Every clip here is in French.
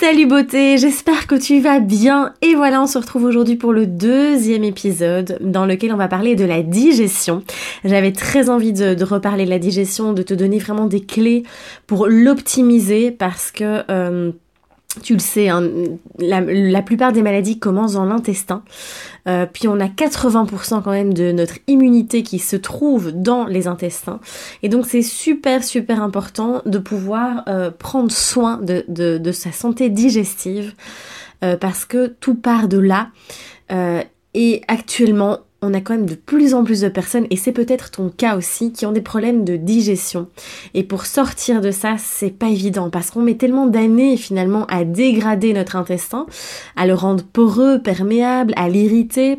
Salut beauté, j'espère que tu vas bien et voilà on se retrouve aujourd'hui pour le deuxième épisode dans lequel on va parler de la digestion. J'avais très envie de, reparler de la digestion, de te donner vraiment des clés pour l'optimiser parce que... Euh, tu le sais, hein, la, plupart des maladies commencent dans l'intestin. Euh, puis on a 80% quand même de notre immunité qui se trouve dans les intestins. Et donc c'est super super important de pouvoir euh, prendre soin de, sa santé digestive euh, parce que tout part de là. et actuellement, on a quand même de plus en plus de personnes, et c'est peut-être ton cas aussi, qui ont des problèmes de digestion. Et pour sortir de ça, c'est pas évident, parce qu'on met tellement d'années finalement à dégrader notre intestin, à le rendre poreux, perméable, à l'irriter,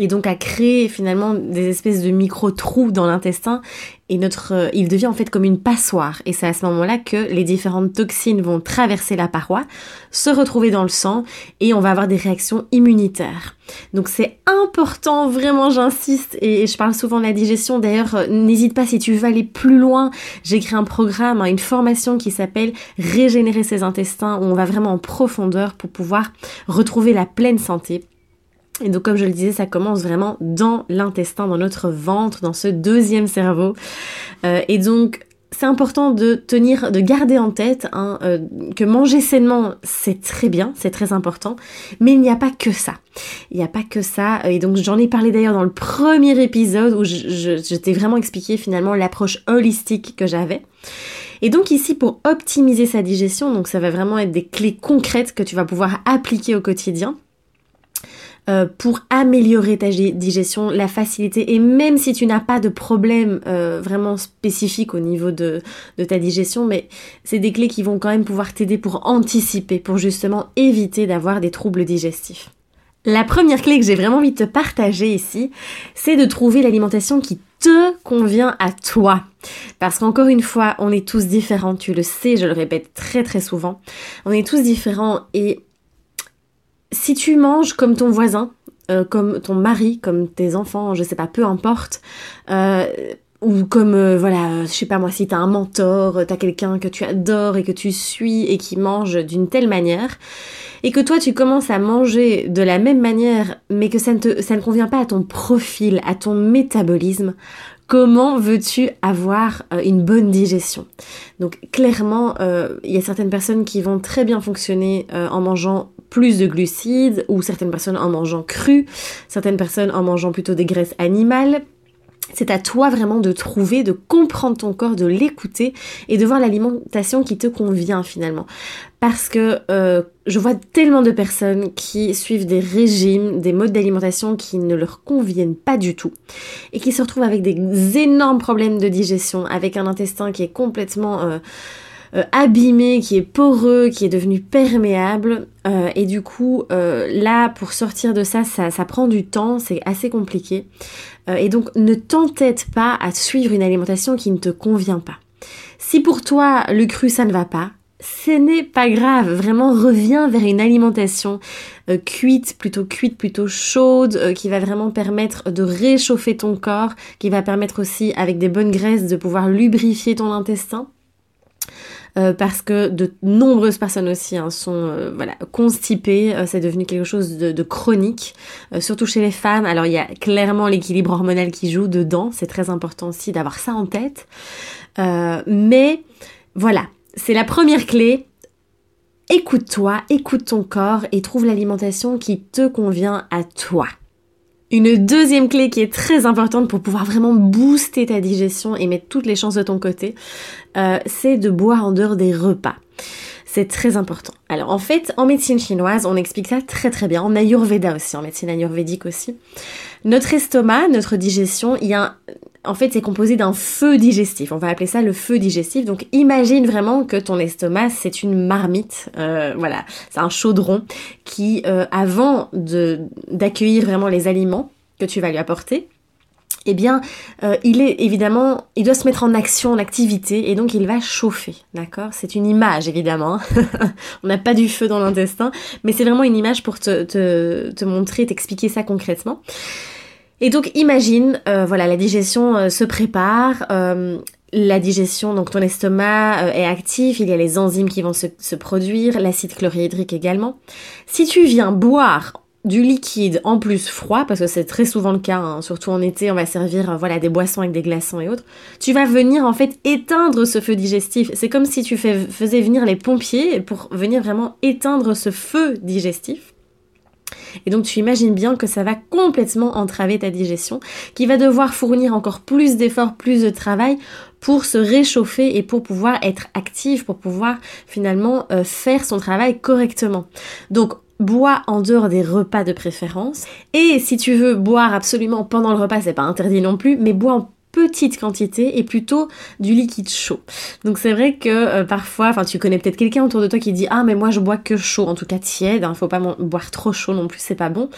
et donc à créer finalement des espèces de micro-trous dans l'intestin et notre euh, il devient en fait comme une passoire et c'est à ce moment-là que les différentes toxines vont traverser la paroi, se retrouver dans le sang et on va avoir des réactions immunitaires. Donc c'est important, vraiment j'insiste et je parle souvent de la digestion. D'ailleurs, euh, n'hésite pas si tu veux aller plus loin, j'ai créé un programme, hein, une formation qui s'appelle Régénérer ses intestins où on va vraiment en profondeur pour pouvoir retrouver la pleine santé et donc comme je le disais, ça commence vraiment dans l'intestin, dans notre ventre, dans ce deuxième cerveau. Euh, et donc c'est important de tenir, de garder en tête hein, euh, que manger sainement, c'est très bien, c'est très important, mais il n'y a pas que ça. Il n'y a pas que ça, et donc j'en ai parlé d'ailleurs dans le premier épisode où je, je t'ai vraiment expliqué finalement l'approche holistique que j'avais. Et donc ici, pour optimiser sa digestion, donc ça va vraiment être des clés concrètes que tu vas pouvoir appliquer au quotidien. Euh, pour améliorer ta digestion, la facilité. Et même si tu n'as pas de problème euh, vraiment spécifique au niveau de, de ta digestion, mais c'est des clés qui vont quand même pouvoir t'aider pour anticiper, pour justement éviter d'avoir des troubles digestifs. La première clé que j'ai vraiment envie de te partager ici, c'est de trouver l'alimentation qui te convient à toi. Parce qu'encore une fois, on est tous différents, tu le sais, je le répète très très souvent. On est tous différents et si tu manges comme ton voisin, euh, comme ton mari, comme tes enfants, je sais pas, peu importe, euh, ou comme, euh, voilà, je sais pas moi, si t'as un mentor, t'as quelqu'un que tu adores et que tu suis et qui mange d'une telle manière, et que toi tu commences à manger de la même manière, mais que ça ne, te, ça ne convient pas à ton profil, à ton métabolisme, comment veux-tu avoir une bonne digestion? Donc clairement, il y a certaines personnes qui vont très bien fonctionner en mangeant plus de glucides ou certaines personnes en mangeant cru, certaines personnes en mangeant plutôt des graisses animales. C'est à toi vraiment de trouver, de comprendre ton corps, de l'écouter et de voir l'alimentation qui te convient finalement. Parce que euh, je vois tellement de personnes qui suivent des régimes, des modes d'alimentation qui ne leur conviennent pas du tout et qui se retrouvent avec des énormes problèmes de digestion, avec un intestin qui est complètement... Euh, euh, abîmé, qui est poreux, qui est devenu perméable. Euh, et du coup, euh, là, pour sortir de ça, ça, ça prend du temps, c'est assez compliqué. et donc, ne t'entête pas à suivre une alimentation qui ne te convient pas. Si pour toi, le cru, ça ne va pas, ce n'est pas grave, vraiment reviens vers une alimentation cuite, plutôt cuite, plutôt chaude, qui va vraiment permettre de réchauffer ton corps, qui va permettre aussi avec des bonnes graisses de pouvoir lubrifier ton intestin. Euh, parce que de nombreuses personnes aussi hein, sont euh, voilà constipées, euh, c'est devenu quelque chose de, chronique, surtout chez les femmes. Alors il y a clairement l'équilibre hormonal qui joue dedans, c'est très important aussi d'avoir ça en tête. mais voilà, c'est la première clé. Écoute-toi, écoute ton corps et trouve l'alimentation qui te convient à toi. Une deuxième clé qui est très importante pour pouvoir vraiment booster ta digestion et mettre toutes les chances de ton côté, euh, c'est de boire en dehors des repas. C'est très important. Alors en fait, en médecine chinoise, on explique ça très très bien. En Ayurveda aussi, en médecine ayurvédique aussi. Notre estomac, notre digestion, il y a en fait, c'est composé d'un feu digestif. On va appeler ça le feu digestif. Donc, imagine vraiment que ton estomac, c'est une marmite. Euh, voilà, c'est un chaudron qui, euh, avant d'accueillir vraiment les aliments que tu vas lui apporter, eh bien, euh, il est évidemment, il doit se mettre en action, en activité, et donc il va chauffer, d'accord? C'est une image, évidemment. Hein. On n'a pas du feu dans l'intestin, mais c'est vraiment une image pour te, te, te montrer, t'expliquer ça concrètement. Et donc, imagine, euh, voilà, la digestion euh, se prépare, la digestion, donc ton estomac est actif, il y a les enzymes qui vont se, produire, l'acide chlorhydrique également. Si tu viens boire du liquide en plus froid, parce que c'est très souvent le cas, hein, surtout en été, on va servir euh, voilà des boissons avec des glaçons et autres, tu vas venir en fait éteindre ce feu digestif. C'est comme si tu faisais venir les pompiers pour venir vraiment éteindre ce feu digestif. Et donc tu imagines bien que ça va complètement entraver ta digestion, qui va devoir fournir encore plus d'efforts, plus de travail pour se réchauffer et pour pouvoir être active, pour pouvoir finalement euh, faire son travail correctement. Donc bois en dehors des repas de préférence. Et si tu veux boire absolument pendant le repas, c'est pas interdit non plus, mais bois en petite quantité et plutôt du liquide chaud. Donc c'est vrai que euh, parfois, enfin tu connais peut-être quelqu'un autour de toi qui dit ah mais moi je bois que chaud, en tout cas tiède, hein, faut pas boire trop chaud non plus, c'est pas bon.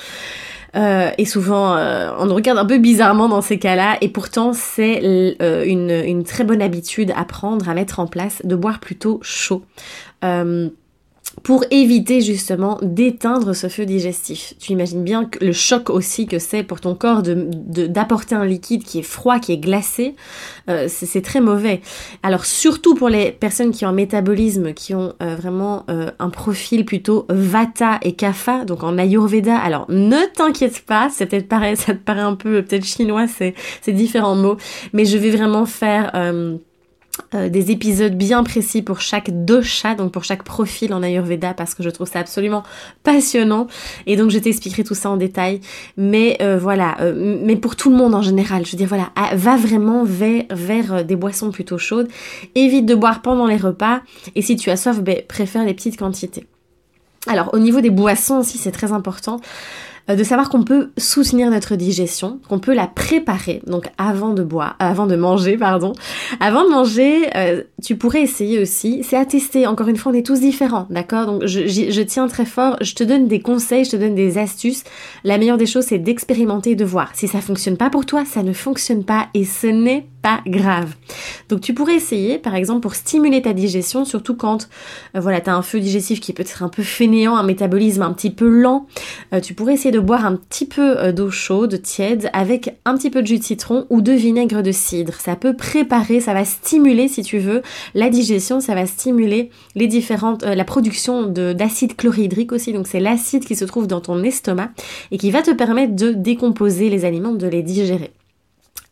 Euh, et souvent, euh, on regarde un peu bizarrement dans ces cas-là, et pourtant c'est une, une, très bonne habitude à prendre, à mettre en place, de boire plutôt chaud pour éviter justement d'éteindre ce feu digestif. Tu imagines bien que le choc aussi que c'est pour ton corps de d'apporter un liquide qui est froid, qui est glacé, euh, c'est très mauvais. Alors surtout pour les personnes qui ont un métabolisme, qui ont euh, vraiment euh, un profil plutôt Vata et Kapha, donc en Ayurveda. Alors ne t'inquiète pas, c'est pareil, ça te paraît un peu peut-être chinois, c'est différents mots, mais je vais vraiment faire euh, des épisodes bien précis pour chaque dosha, donc pour chaque profil en Ayurveda, parce que je trouve ça absolument passionnant. Et donc je t'expliquerai tout ça en détail. Mais euh, voilà, euh, mais pour tout le monde en général, je veux dire voilà, va vraiment vers, vers des boissons plutôt chaudes. Évite de boire pendant les repas. Et si tu as soif, ben, préfère les petites quantités. Alors au niveau des boissons aussi, c'est très important. Euh, de savoir qu'on peut soutenir notre digestion, qu'on peut la préparer, donc avant de boire, euh, avant de manger, pardon. Avant de manger, euh, tu pourrais essayer aussi, c'est à tester, encore une fois, on est tous différents, d'accord? Donc je, tiens très fort, je te donne des conseils, je te donne des astuces. La meilleure des choses, c'est d'expérimenter et de voir. Si ça fonctionne pas pour toi, ça ne fonctionne pas et ce n'est pas grave. Donc tu pourrais essayer, par exemple, pour stimuler ta digestion, surtout quand euh, voilà, tu as un feu digestif qui est peut-être un peu fainéant, un métabolisme un petit peu lent, euh, tu pourrais essayer de boire un petit peu euh, d'eau chaude, tiède, avec un petit peu de jus de citron ou de vinaigre de cidre. Ça peut préparer, ça va stimuler, si tu veux, la digestion, ça va stimuler les différentes, la production d'acide chlorhydrique aussi. Donc c'est l'acide qui se trouve dans ton estomac et qui va te permettre de décomposer les aliments, de les digérer.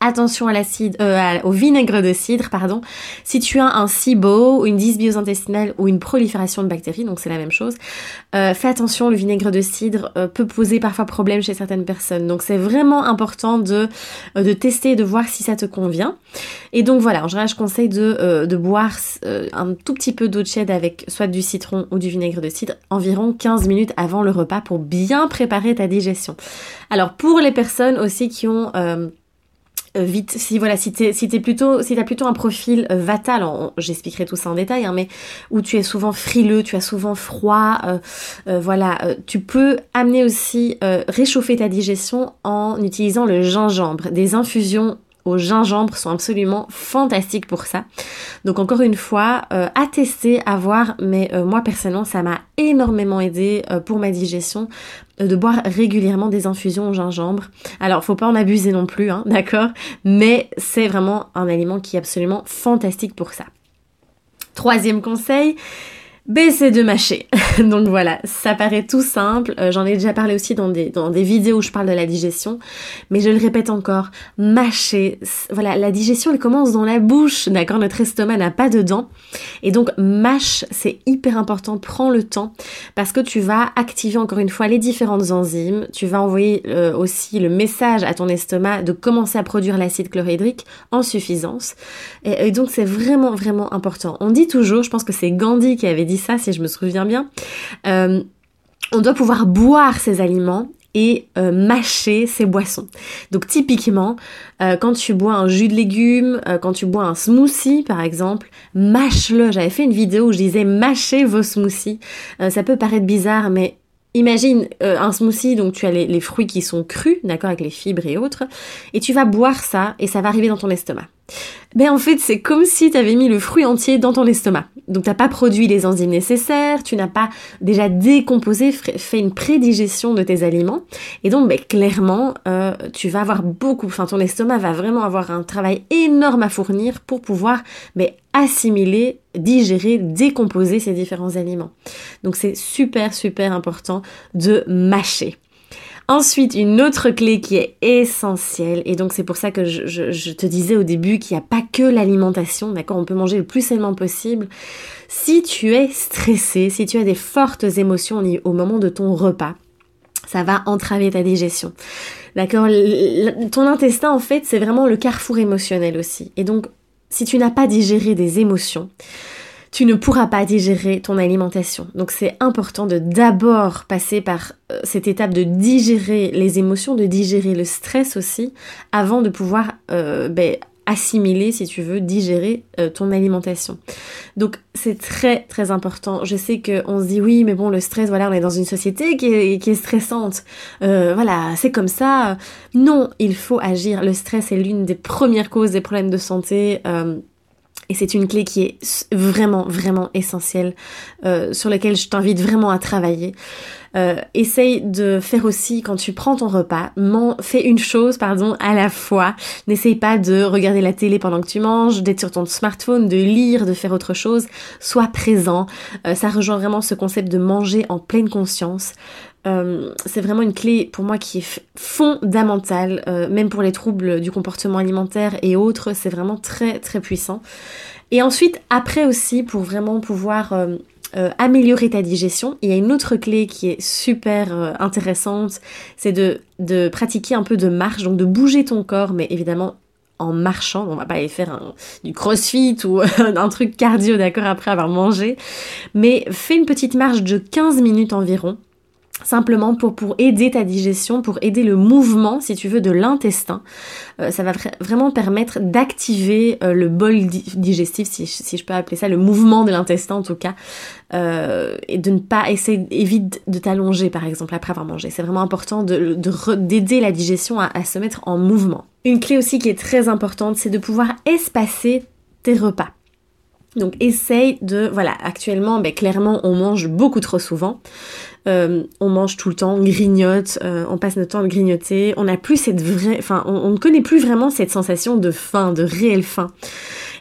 Attention à l'acide, euh, au vinaigre de cidre, pardon. Si tu as un SIBO, une dysbiose intestinale ou une prolifération de bactéries, donc c'est la même chose, euh, fais attention, le vinaigre de cidre euh, peut poser parfois problème chez certaines personnes. Donc c'est vraiment important de, de tester de voir si ça te convient. Et donc voilà, en général, je conseille de, de boire un tout petit peu d'eau tiède avec soit du citron ou du vinaigre de cidre environ 15 minutes avant le repas pour bien préparer ta digestion. Alors pour les personnes aussi qui ont euh, vite si voilà si t'es si t'es plutôt si t'as plutôt un profil euh, vatal j'expliquerai tout ça en détail hein, mais où tu es souvent frileux tu as souvent froid euh, voilà tu peux amener aussi réchauffer ta digestion en utilisant le gingembre des infusions au gingembre sont absolument fantastiques pour ça. Donc encore une fois, euh, à tester, à voir, mais euh, moi personnellement ça m'a énormément aidé euh, pour ma digestion de boire régulièrement des infusions au gingembre. Alors faut pas en abuser non plus, hein, d'accord? Mais c'est vraiment un aliment qui est absolument fantastique pour ça. Troisième conseil, baisser de mâcher. Donc voilà, ça paraît tout simple. Euh, j'en ai déjà parlé aussi dans des, dans des vidéos où je parle de la digestion. Mais je le répète encore, mâcher. Voilà, la digestion, elle commence dans la bouche. D'accord? Notre estomac n'a pas de dents. Et donc, mâche, c'est hyper important. Prends le temps parce que tu vas activer encore une fois les différentes enzymes. Tu vas envoyer euh, aussi le message à ton estomac de commencer à produire l'acide chlorhydrique en suffisance. Et, et donc, c'est vraiment, vraiment important. On dit toujours, je pense que c'est Gandhi qui avait dit ça, si je me souviens bien. Euh, on doit pouvoir boire ces aliments et euh, mâcher ces boissons. Donc typiquement, euh, quand tu bois un jus de légumes, quand tu bois un smoothie par exemple, mâche-le. J'avais fait une vidéo où je disais mâchez vos smoothies. ça peut paraître bizarre, mais Imagine un smoothie, donc tu as les fruits qui sont crus, d'accord, avec les fibres et autres, et tu vas boire ça et ça va arriver dans ton estomac. Ben en fait, c'est comme si tu avais mis le fruit entier dans ton estomac. Donc t'as pas produit les enzymes nécessaires, tu n'as pas déjà décomposé, fait une prédigestion de tes aliments. Et donc ben, clairement, euh, tu vas avoir beaucoup, enfin ton estomac va vraiment avoir un travail énorme à fournir pour pouvoir ben, assimiler, digérer, décomposer ces différents aliments. Donc c'est super super important de mâcher. Ensuite, une autre clé qui est essentielle, et donc c'est pour ça que je, te disais au début qu'il n'y a pas que l'alimentation, d'accord On peut manger le plus sainement possible. Si tu es stressé, si tu as des fortes émotions au moment de ton repas, ça va entraver ta digestion. D'accord Ton intestin, en fait, c'est vraiment le carrefour émotionnel aussi. Et donc, si tu n'as pas digéré des émotions, tu ne pourras pas digérer ton alimentation. Donc c'est important de d'abord passer par euh, cette étape de digérer les émotions, de digérer le stress aussi, avant de pouvoir euh, ben, assimiler, si tu veux, digérer euh, ton alimentation. Donc c'est très très important. Je sais qu'on se dit oui, mais bon, le stress, voilà, on est dans une société qui est, qui est stressante. voilà, c'est comme ça. Non, il faut agir. Le stress est l'une des premières causes des problèmes de santé. Et c'est une clé qui est vraiment, vraiment essentielle, euh, sur laquelle je t'invite vraiment à travailler. Euh, essaye de faire aussi, quand tu prends ton repas, fais une chose, pardon, à la fois. N'essaye pas de regarder la télé pendant que tu manges, d'être sur ton smartphone, de lire, de faire autre chose. Sois présent. Euh, ça rejoint vraiment ce concept de manger en pleine conscience. Euh, c'est vraiment une clé pour moi qui est fondamentale, euh, même pour les troubles du comportement alimentaire et autres, c'est vraiment très très puissant. Et ensuite, après aussi, pour vraiment pouvoir euh, améliorer ta digestion, il y a une autre clé qui est super intéressante, c'est de, pratiquer un peu de marche, donc de bouger ton corps, mais évidemment en marchant, on va pas aller faire du crossfit ou un truc cardio, d'accord, après avoir mangé, mais fais une petite marche de 15 minutes environ, simplement pour, pour aider ta digestion, pour aider le mouvement, si tu veux, de l'intestin. Euh, ça va vraiment permettre d'activer euh, le bol digestif, si, si, je peux appeler ça, le mouvement de l'intestin en tout cas, euh, et de ne pas essayer, évite de t'allonger par exemple après avoir mangé. C'est vraiment important d'aider de, d'aider la digestion à, à se mettre en mouvement. Une clé aussi qui est très importante, c'est de pouvoir espacer tes repas. Donc essaye de, voilà, actuellement, ben, clairement, on mange beaucoup trop souvent. Euh, on mange tout le temps, on grignote, euh, on passe notre temps à grignoter. On n'a plus cette vraie, enfin, on, ne connaît plus vraiment cette sensation de faim, de réelle faim.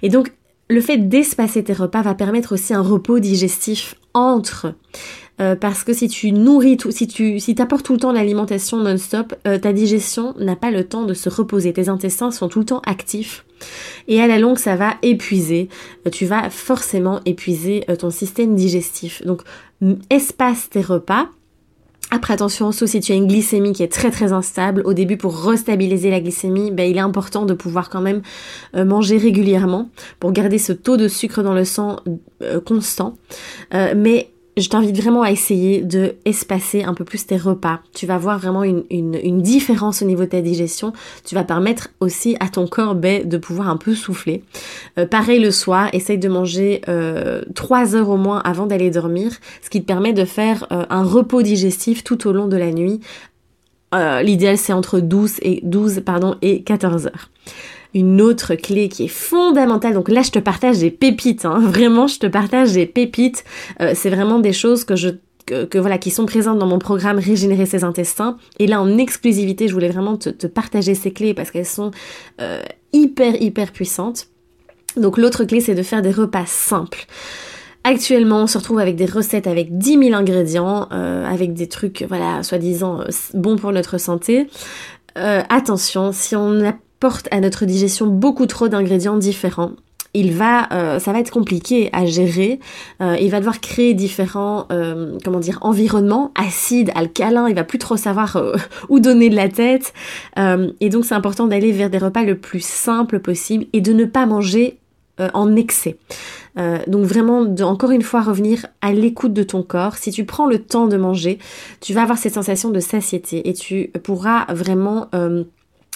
Et donc, le fait d'espacer tes repas va permettre aussi un repos digestif entre. Euh, parce que si tu nourris tout, si tu si apportes tout le temps l'alimentation non-stop, ta digestion n'a pas le temps de se reposer. Tes intestins sont tout le temps actifs. Et à la longue, ça va épuiser. tu vas forcément épuiser ton système digestif. Donc, espace tes repas. Après attention, sauf si tu as une glycémie qui est très très instable, au début pour restabiliser la glycémie, ben, il est important de pouvoir quand même euh, manger régulièrement pour garder ce taux de sucre dans le sang euh, constant. Euh, mais je t'invite vraiment à essayer de espacer un peu plus tes repas. Tu vas voir vraiment une, différence au niveau de ta digestion. Tu vas permettre aussi à ton corps ben, de pouvoir un peu souffler. Euh, pareil le soir, essaye de manger euh, 3 heures au moins avant d'aller dormir, ce qui te permet de faire euh, un repos digestif tout au long de la nuit. Euh, l'idéal c'est entre 12 et 12 pardon et 14 heures une autre clé qui est fondamentale. Donc là, je te partage des pépites. Hein. Vraiment, je te partage des pépites. Euh, c'est vraiment des choses que je que, voilà qui sont présentes dans mon programme Régénérer ses intestins. Et là, en exclusivité, je voulais vraiment te, partager ces clés parce qu'elles sont euh, hyper hyper puissantes. Donc l'autre clé, c'est de faire des repas simples. Actuellement, on se retrouve avec des recettes avec 10 000 ingrédients, euh, avec des trucs, voilà, soi-disant bons pour notre santé. attention, si on a porte à notre digestion beaucoup trop d'ingrédients différents. Il va, euh, ça va être compliqué à gérer. Euh, il va devoir créer différents, euh, comment dire, environnements acides, alcalins. Il va plus trop savoir où donner de la tête. et donc c'est important d'aller vers des repas le plus simples possible et de ne pas manger en excès. donc vraiment, de, encore une fois, revenir à l'écoute de ton corps. Si tu prends le temps de manger, tu vas avoir cette sensation de satiété et tu pourras vraiment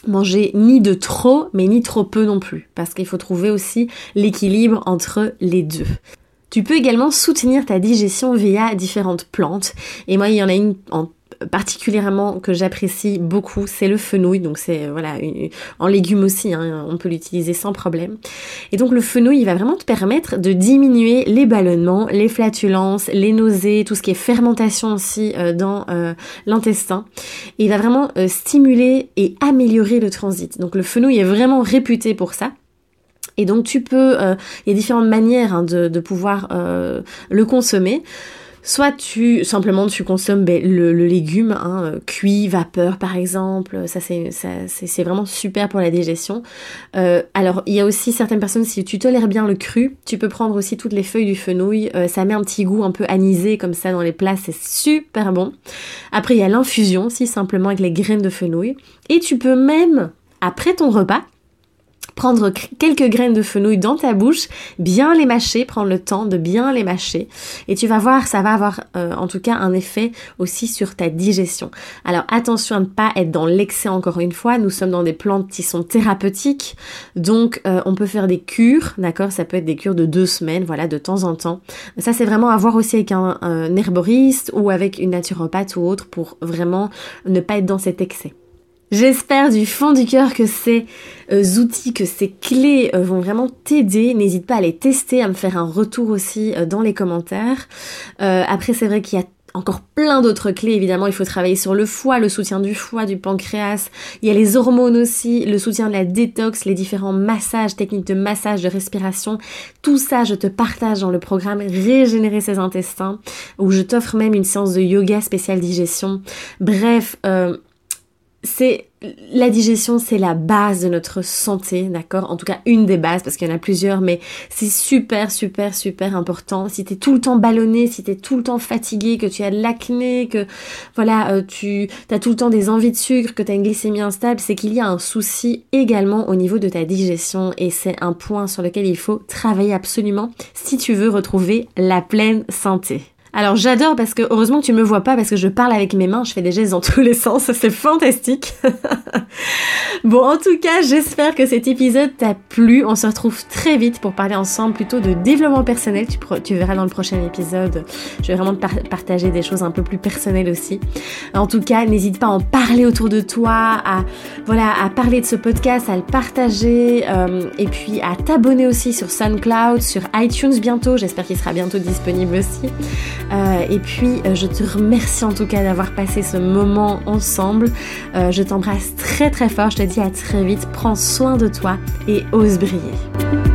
manger ni de trop, mais ni trop peu non plus, parce qu'il faut trouver aussi l'équilibre entre les deux. Tu peux également soutenir ta digestion via différentes plantes. Et moi, il y en a une en particulièrement que j'apprécie beaucoup, c'est le fenouil. Donc c'est voilà en légumes aussi, hein, on peut l'utiliser sans problème. Et donc le fenouil, il va vraiment te permettre de diminuer les ballonnements, les flatulences, les nausées, tout ce qui est fermentation aussi euh, dans euh, l'intestin. Et il va vraiment euh, stimuler et améliorer le transit. Donc le fenouil est vraiment réputé pour ça. Et donc tu peux, il y a différentes manières hein, de, pouvoir le consommer. Soit tu simplement tu consommes ben, le, légume hein, euh, cuit, vapeur par exemple. Ça c'est vraiment super pour la digestion. Euh, alors il y a aussi certaines personnes si tu tolères bien le cru, tu peux prendre aussi toutes les feuilles du fenouil. Euh, ça met un petit goût un peu anisé comme ça dans les plats, c'est super bon. Après il y a l'infusion si simplement avec les graines de fenouil. Et tu peux même après ton repas prendre quelques graines de fenouil dans ta bouche, bien les mâcher, prendre le temps de bien les mâcher et tu vas voir, ça va avoir euh, en tout cas un effet aussi sur ta digestion. Alors attention à ne pas être dans l'excès encore une fois, nous sommes dans des plantes qui sont thérapeutiques, donc euh, on peut faire des cures, d'accord? Ça peut être des cures de deux semaines, voilà, de temps en temps. Ça c'est vraiment à voir aussi avec un, un herboriste ou avec une naturopathe ou autre pour vraiment ne pas être dans cet excès. J'espère du fond du cœur que ces euh, outils, que ces clés euh, vont vraiment t'aider. N'hésite pas à les tester, à me faire un retour aussi euh, dans les commentaires. après, c'est vrai qu'il y a encore plein d'autres clés, évidemment, il faut travailler sur le foie, le soutien du foie, du pancréas, il y a les hormones aussi, le soutien de la détox, les différents massages, techniques de massage, de respiration, tout ça je te partage dans le programme Régénérer ses intestins, où je t'offre même une séance de yoga spéciale digestion. Bref, c'est la digestion, c'est la base de notre santé, d'accord? En tout cas, une des bases, parce qu'il y en a plusieurs, mais c'est super, super, super important. Si t'es tout le temps ballonné, si t'es tout le temps fatigué, que tu as de l'acné, que voilà, euh, tu as tout le temps des envies de sucre, que tu as une glycémie instable, c'est qu'il y a un souci également au niveau de ta digestion, et c'est un point sur lequel il faut travailler absolument si tu veux retrouver la pleine santé. Alors j'adore parce que heureusement que tu me vois pas parce que je parle avec mes mains, je fais des gestes dans tous les sens, c'est fantastique. bon en tout cas j'espère que cet épisode t'a plu, on se retrouve très vite pour parler ensemble plutôt de développement personnel, tu, verras dans le prochain épisode, je vais vraiment te partager des choses un peu plus personnelles aussi. En tout cas n'hésite pas à en parler autour de toi, à voilà à parler de ce podcast, à le partager euh, et puis à t'abonner aussi sur SoundCloud, sur iTunes bientôt, j'espère qu'il sera bientôt disponible aussi. Euh, et puis, euh, je te remercie en tout cas d'avoir passé ce moment ensemble. Euh, je t'embrasse très très fort. Je te dis à très vite. Prends soin de toi et ose briller.